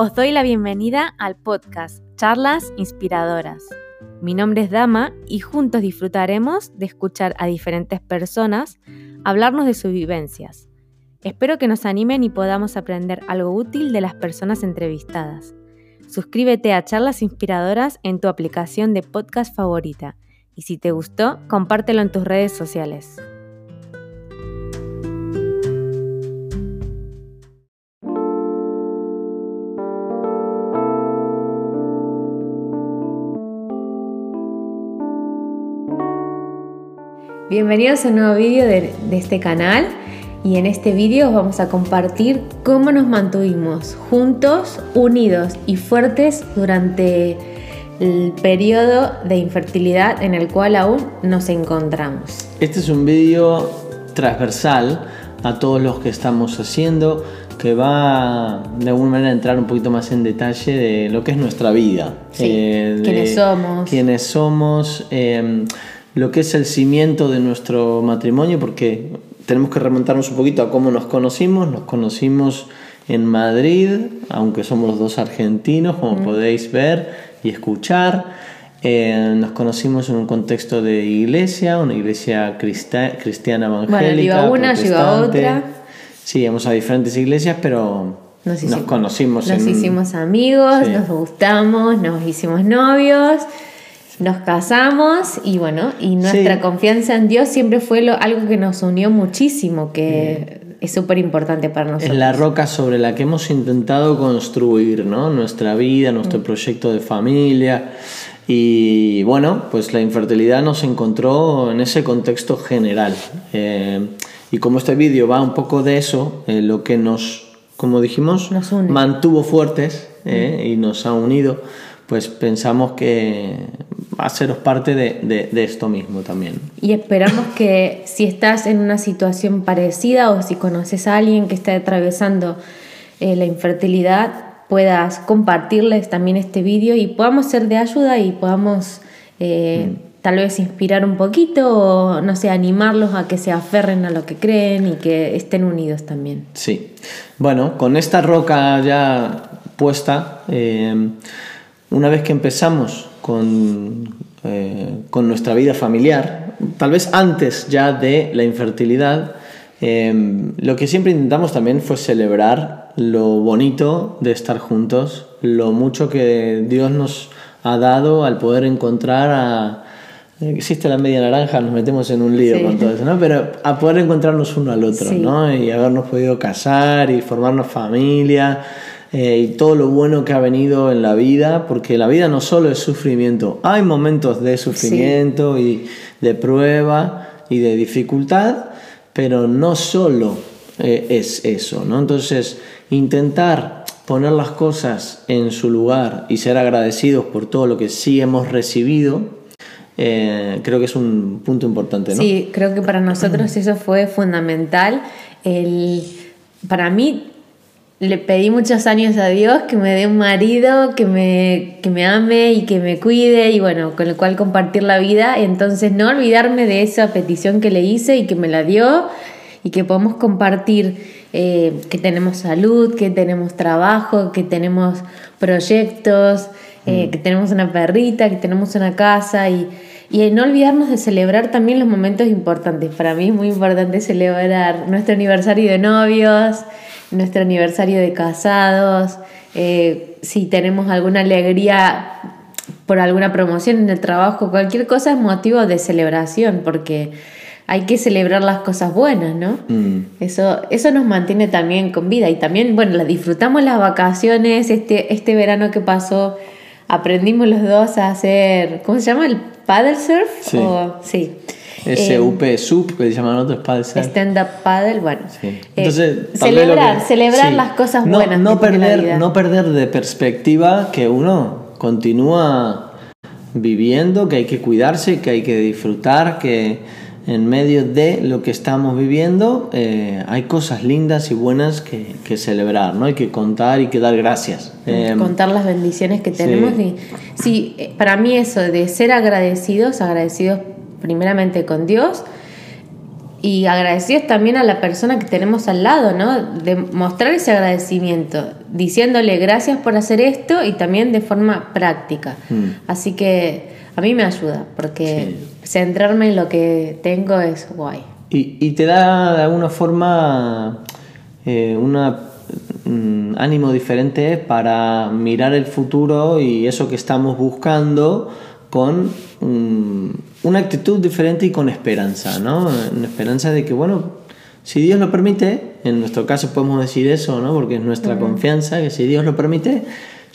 Os doy la bienvenida al podcast Charlas Inspiradoras. Mi nombre es Dama y juntos disfrutaremos de escuchar a diferentes personas hablarnos de sus vivencias. Espero que nos animen y podamos aprender algo útil de las personas entrevistadas. Suscríbete a Charlas Inspiradoras en tu aplicación de podcast favorita y si te gustó, compártelo en tus redes sociales. Bienvenidos a un nuevo vídeo de, este canal y en este vídeo vamos a compartir cómo nos mantuvimos juntos, unidos y fuertes durante el periodo de infertilidad en el cual aún nos encontramos. Este es un vídeo transversal a todos los que estamos haciendo que va de alguna manera a entrar un poquito más en detalle de lo que es nuestra vida. Sí, eh, quiénes somos. Quiénes somos. Eh, lo que es el cimiento de nuestro matrimonio, porque tenemos que remontarnos un poquito a cómo nos conocimos. Nos conocimos en Madrid, aunque somos los dos argentinos, como podéis ver y escuchar. Eh, nos conocimos en un contexto de iglesia, una iglesia cristiana evangélica. Bueno, iba una, iba otra. Sí, íbamos a diferentes iglesias, pero nos, conocimos. Nos hicimos amigos, nos gustamos, nos hicimos novios nos casamos y bueno, y nuestra confianza en Dios siempre fue lo, algo que nos unió muchísimo, que es súper importante para nosotros. Es la roca sobre la que hemos intentado construir ¿no? nuestra vida, nuestro mm. proyecto de familia. Y bueno, pues la infertilidad nos encontró en ese contexto general. Eh, y como este vídeo va un poco de eso, eh, lo que nos, como dijimos, mantuvo fuertes eh, mm. y nos ha unido, pues pensamos que haceros parte de, esto mismo también. Y esperamos que si estás en una situación parecida o si conoces a alguien que está atravesando eh, la infertilidad, puedas compartirles también este vídeo y podamos ser de ayuda y podamos eh, mm. tal vez inspirar un poquito o no sé, animarlos a que se aferren a lo que creen y que estén unidos también. Sí. Bueno, con esta roca ya puesta, eh, una vez que empezamos con, eh, con nuestra vida familiar, tal vez antes ya de la infertilidad, eh, lo que siempre intentamos también fue celebrar lo bonito de estar juntos, lo mucho que Dios nos ha dado al poder encontrar a... Existe la media naranja, nos metemos en un lío con todo eso, ¿no? Pero a poder encontrarnos uno al otro, ¿no? Y habernos podido casar y formarnos familia eh, y todo lo bueno que ha venido en la vida, porque la vida no solo es sufrimiento, hay momentos de sufrimiento y de prueba y de dificultad, pero no solo eh, es eso, ¿no? Entonces, intentar poner las cosas en su lugar y ser agradecidos por todo lo que sí hemos recibido, eh, creo que es un punto importante, ¿no? Sí, creo que para nosotros eso fue fundamental. El, para mí le pedí muchos años a Dios que me dé un marido que me, que me ame y que me cuide y bueno, con el cual compartir la vida. Entonces no olvidarme de esa petición que le hice y que me la dio y que podemos compartir eh, que tenemos salud, que tenemos trabajo, que tenemos proyectos, eh, mm. que tenemos una perrita, que tenemos una casa y, y no olvidarnos de celebrar también los momentos importantes. Para mí es muy importante celebrar nuestro aniversario de novios nuestro aniversario de casados, eh, si tenemos alguna alegría por alguna promoción en el trabajo, cualquier cosa es motivo de celebración, porque hay que celebrar las cosas buenas, ¿no? Mm. Eso, eso nos mantiene también con vida y también, bueno, disfrutamos las vacaciones, este, este verano que pasó, aprendimos los dos a hacer, ¿cómo se llama? ¿El paddle surf? Sí. sí. SUP, eh, SUP, que se llaman otros paddle Stand up paddle, bueno. Eh, Entonces, celebrar, celebrar las cosas buenas. No, perder, no perder de perspectiva que uno continúa viviendo, que hay que cuidarse, que hay que disfrutar, que en medio de lo que estamos viviendo eh, hay cosas lindas y buenas que, que, celebrar, ¿no? Hay que contar y que dar gracias. contar las bendiciones que tenemos. Y, sí, para mí eso de ser agradecidos, agradecidos primeramente con Dios y agradecidos también a la persona que tenemos al lado, ¿no? De mostrar ese agradecimiento, diciéndole gracias por hacer esto y también de forma práctica. Mm. Así que a mí me ayuda, porque centrarme en lo que tengo es guay. Y, y te da de alguna forma eh, una mm, ánimo diferente para mirar el futuro y eso que estamos buscando con mm, una actitud diferente y con esperanza, ¿no? Una esperanza de que, bueno, si Dios lo permite, en nuestro caso podemos decir eso, ¿no? Porque es nuestra confianza, que si Dios lo permite,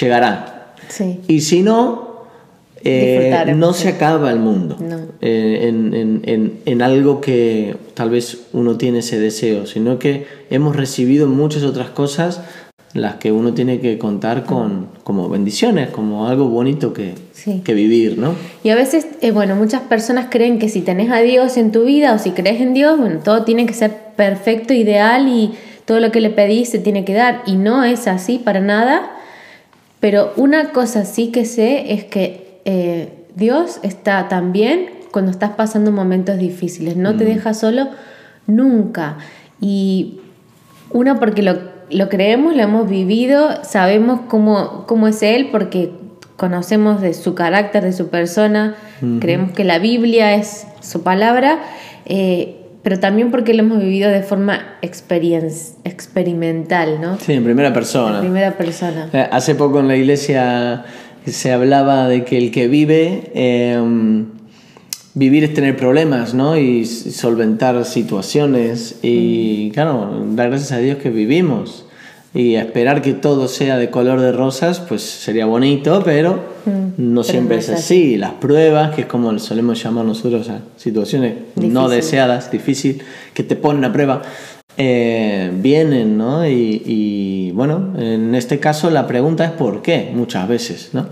llegará. Sí. Y si no, eh, no se acaba el mundo No. eh, en, en- en- en algo que tal vez uno tiene ese deseo, sino que hemos recibido muchas otras cosas las que uno tiene que contar con como bendiciones, como algo bonito que, Sí. que vivir, ¿no? Y a veces, eh, bueno, muchas personas creen que si tenés a Dios en tu vida o si crees en Dios, bueno, todo tiene que ser perfecto, ideal y todo lo que le pedís se tiene que dar. Y no es así para nada. Pero una cosa sí que sé es que eh, Dios está también cuando estás pasando momentos difíciles. No te deja solo nunca. Y una porque lo, lo creemos, lo hemos vivido, sabemos cómo, cómo es Él, porque conocemos de su carácter, de su persona, creemos que la Biblia es su palabra, eh, pero también porque lo hemos vivido de forma experimental, ¿no? Sí, en primera En persona. primera persona. Eh, Hace poco en la iglesia se hablaba de que el que vive, eh, vivir es tener problemas, ¿no? Y solventar situaciones. Y claro, dar gracias a Dios que vivimos. Y esperar que todo sea de color de rosas, pues sería bonito, pero no siempre no es así. Las pruebas, que es como solemos llamar nosotros a situaciones no deseadas, difícil, que te ponen a prueba, eh, vienen, ¿no? Y, y, bueno, en este caso la pregunta es ¿por qué? Muchas veces, ¿no?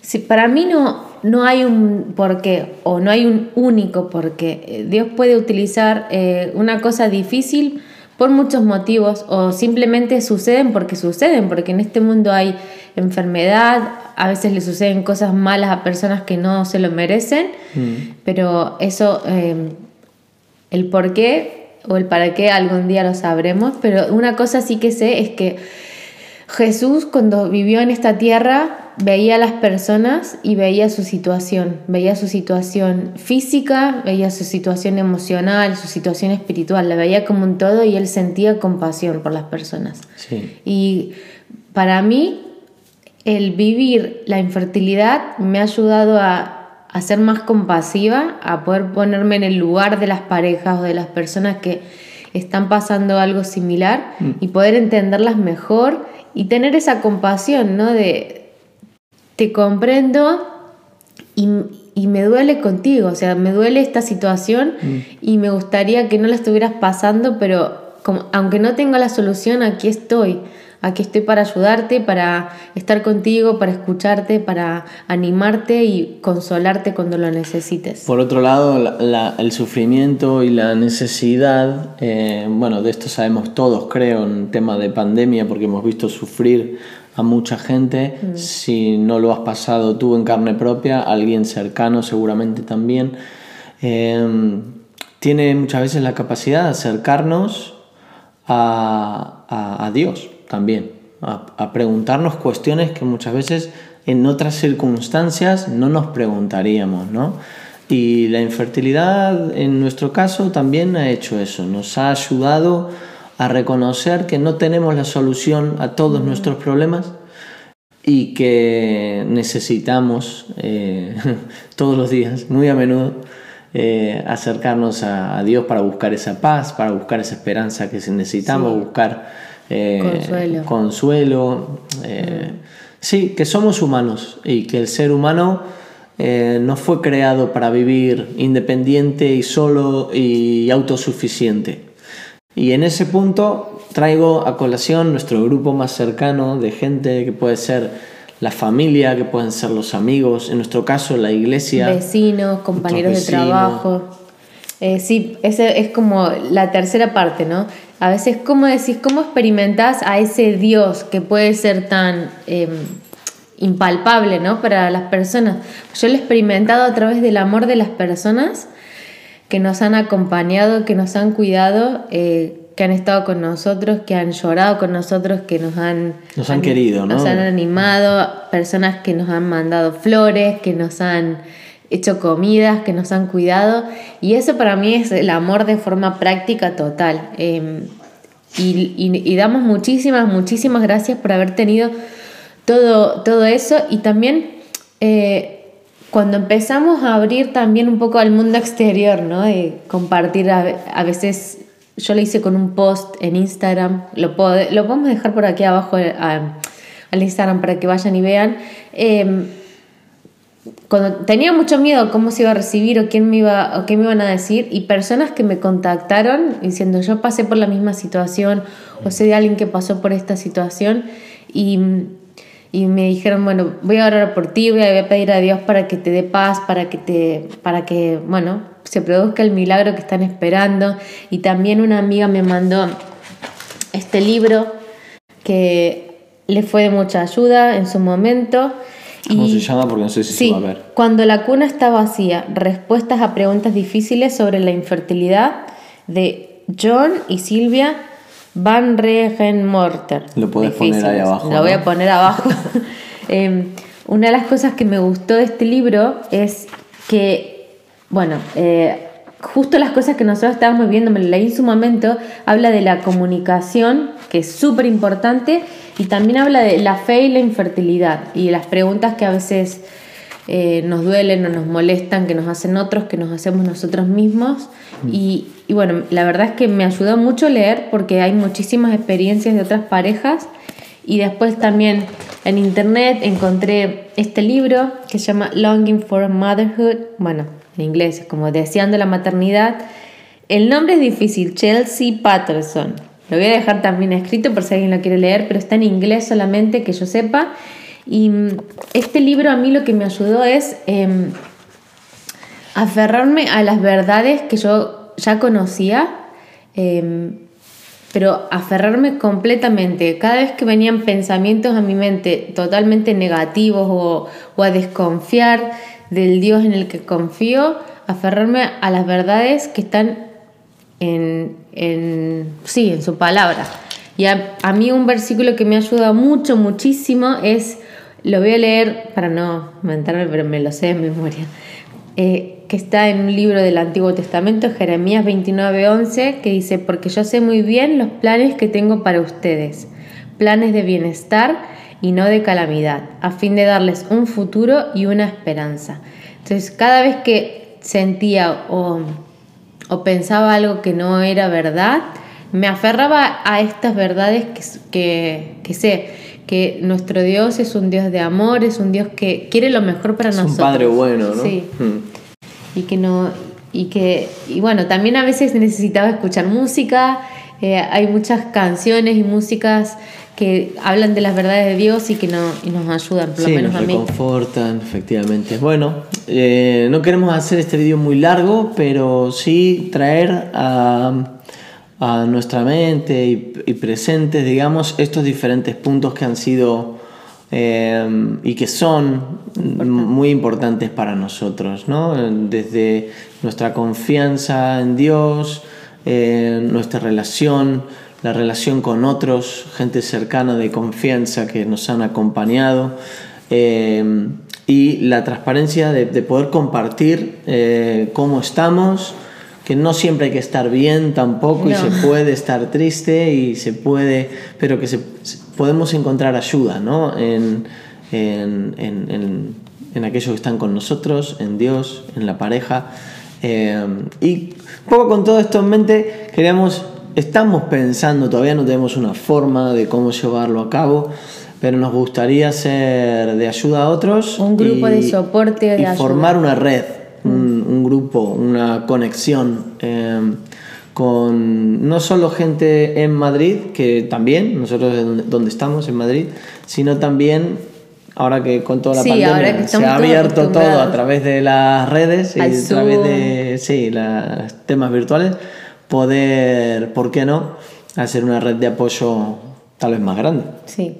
Sí, para mí no, no hay un porqué o no hay un único porqué. Eh, Dios puede utilizar eh, una cosa difícil por muchos motivos o simplemente suceden porque suceden, porque en este mundo hay enfermedad, a veces le suceden cosas malas a personas que no se lo merecen, pero eso, eh, el por qué o el para qué algún día lo sabremos, pero una cosa sí que sé es que Jesús cuando vivió en esta tierra veía a las personas y veía su situación, veía su situación física, veía su situación emocional, su situación espiritual, la veía como un todo y él sentía compasión por las personas. Sí. Y para mí el vivir la infertilidad me ha ayudado a, a ser más compasiva, a poder ponerme en el lugar de las parejas o de las personas que están pasando algo similar y poder entenderlas mejor y tener esa compasión, ¿no? De te comprendo y, y me duele contigo, o sea, me duele esta situación y me gustaría que no la estuvieras pasando, pero como, aunque no tenga la solución, aquí estoy. Aquí estoy para ayudarte, para estar contigo, para escucharte, para animarte y consolarte cuando lo necesites. Por otro lado, la- la- el sufrimiento y la necesidad, eh, bueno, de esto sabemos todos, creo, en tema de pandemia, porque hemos visto sufrir a mucha gente. Si no lo has pasado tú en carne propia, alguien cercano seguramente también. Eh, tiene muchas veces la capacidad de acercarnos a, a- a Dios también, a, a preguntarnos cuestiones que muchas veces en otras circunstancias no nos preguntaríamos, ¿no? Y la infertilidad en nuestro caso también ha hecho eso, nos ha ayudado a reconocer que no tenemos la solución a todos nuestros problemas y que necesitamos eh, todos los días, muy a menudo, eh, acercarnos a, a Dios para buscar esa paz, para buscar esa esperanza que necesitamos, Sí. buscar eh, Consuelo. consuelo, Sí, que somos humanos y que el ser humano no fue creado para vivir independiente y solo y autosuficiente. Y en ese punto traigo a colación nuestro grupo más cercano de gente que puede ser la familia, que pueden ser los amigos, en nuestro caso la iglesia. Vecinos, compañeros de trabajo. Eh, sí, ese es como la tercera parte, ¿no? A veces, ¿cómo decís, cómo experimentás a ese Dios que puede ser tan eh, impalpable, ¿no? Para las personas. Yo lo he experimentado a través del amor de las personas que nos han acompañado, que nos han cuidado, eh, que han estado con nosotros, que han llorado con nosotros, que nos han... Nos han querido, ¿no? Nos han animado, personas que nos han mandado flores, que nos han hecho comidas, que nos han cuidado. Y eso para mí es el amor de forma práctica total. Em, y, damos muchísimas, muchísimas gracias por haber tenido todo, todo eso. Y también eh, cuando empezamos a abrir también un poco al mundo exterior, ¿no? De compartir a, veces yo lo hice con un post en Instagram, lo, podemos dejar por aquí abajo eh, al Instagram para que vayan y vean. Em, tenía mucho miedo cómo se iba a recibir o quién me iba o qué me iban a decir y personas que me contactaron diciendo yo pasé por la misma situación o sé de alguien que pasó por esta situación y, y me dijeron bueno voy a orar por ti voy a pedir a Dios para que te dé paz para que te para que bueno se produzca el milagro que están esperando y también una amiga me mandó este libro que le fue de mucha ayuda en su momento ¿Cómo se llama? Porque no sé si se va a ver. Cuando la cuna está vacía, respuestas a preguntas difíciles sobre la infertilidad de John y Silvia Van Regenmorter. Lo puedes poner ahí abajo. Lo voy a poner abajo. Em, una de las cosas que me gustó de este libro es que, bueno, eh, justo las cosas que nosotros estábamos viendo, me lo leí en su momento, habla de la comunicación, que es súper importante, y también habla de la fe y la infertilidad, y las preguntas que a veces eh, nos duelen o nos molestan, que nos hacen otros, que nos hacemos nosotros mismos. Mm. Y, y, bueno, la verdad es que me ayudó mucho leer porque hay muchísimas experiencias de otras parejas. Y después también en internet encontré este libro que se llama Longing for Motherhood. Bueno, en inglés, como Deseando la Maternidad. El nombre es difícil, Chelsea Patterson. Lo voy a dejar también escrito por si alguien lo quiere leer, pero está en inglés solamente, que yo sepa. Y mm, este libro a mí lo que me ayudó es em, aferrarme a las verdades que yo ya conocía, em, pero aferrarme completamente. Cada vez que venían pensamientos a mi mente totalmente negativos o, o a desconfiar, del Dios en el que confío, aferrarme a las verdades que están en, en sí, en su palabra. Y a, mí un versículo que me ayuda mucho, muchísimo es, lo voy a leer para no mentarme, pero me lo sé de memoria, eh, que está en un libro del Antiguo Testamento, Jeremías 29:11, que dice, porque yo sé muy bien los planes que tengo para ustedes, planes de bienestar y no de calamidad, a fin de darles un futuro y una esperanza. Entonces, cada vez que sentía o, pensaba algo que no era verdad, me aferraba a estas verdades que, que, sé, que nuestro Dios es un Dios de amor, es un Dios que quiere lo mejor para nosotros. Un Padre bueno, ¿no? Sí. Hmm. Y que no y que y bueno, también a veces necesitaba escuchar música, eh, hay muchas canciones y músicas que hablan de las verdades de Dios y que no, y nos ayudan, por lo menos nos a mí. confortan, efectivamente. Bueno, eh, no queremos hacer este vídeo muy largo, pero sí traer a, a nuestra mente y, y, presentes, digamos, estos diferentes puntos que han sido eh, y que son muy importantes para nosotros, ¿no? Desde nuestra confianza en Dios, eh, nuestra relación la relación con otros, gente cercana de confianza que nos han acompañado eh, y la transparencia de, poder compartir eh, cómo estamos, que no siempre hay que estar bien tampoco y se puede estar triste y se puede, pero que se, podemos encontrar ayuda ¿no? en, en, en, en, aquellos que están con nosotros, en Dios, en la pareja. Eh, y un poco con todo esto en mente, queríamos estamos pensando, todavía no tenemos una forma de cómo llevarlo a cabo, pero nos gustaría ser de ayuda a otros. Un grupo de soporte de y formar una red, un, grupo, una conexión. Em, con no solo gente en Madrid, que también, nosotros donde, estamos, en Madrid, sino también ahora que con toda la pandemia se ha abierto todo a través de las redes y a través de sí, los temas virtuales poder, ¿por qué no?, hacer una red de apoyo tal vez más grande. Sí.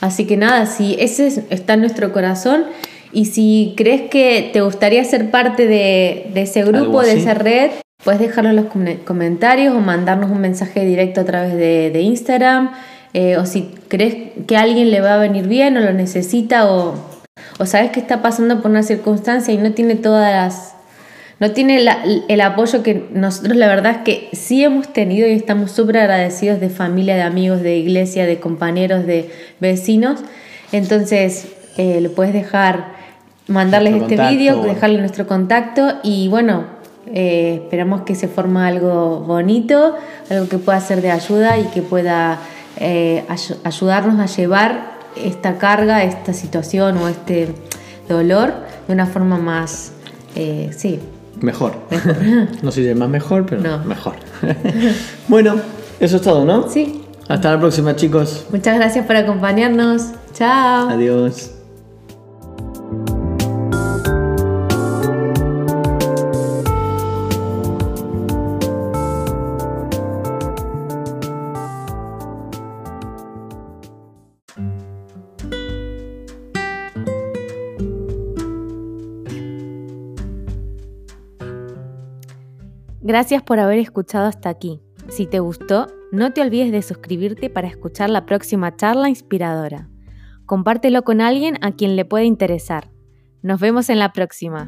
Así que nada, si ese está en nuestro corazón y si crees que te gustaría ser parte de, ese grupo, de esa red, Puedes dejarlo en los comentarios o mandarnos un mensaje directo a través de, Instagram. Eh, o si crees que a alguien le va a venir bien o lo necesita o, o sabes que está pasando por una circunstancia y no tiene todas las, no tiene el apoyo que nosotros la verdad es que sí hemos tenido y estamos súper agradecidos de familia, de amigos, de iglesia, de compañeros, de vecinos. Entonces, eh, lo puedes dejar, mandarles este vídeo, dejarle nuestro contacto y bueno, eh, esperamos que se forme algo bonito, algo que pueda ser de ayuda y que pueda eh, ayudarnos a llevar esta carga, esta situación o este dolor de una forma más, sí. Mejor. no sé si es más mejor, pero mejor. bueno, eso es todo, ¿no? Sí. Hasta la próxima, chicos. Muchas gracias por acompañarnos. Chao. Adiós. Gracias por haber escuchado hasta aquí. Si te gustó, no te olvides de suscribirte para escuchar la próxima charla inspiradora. Compártelo con alguien a quien le pueda interesar. Nos vemos en la próxima.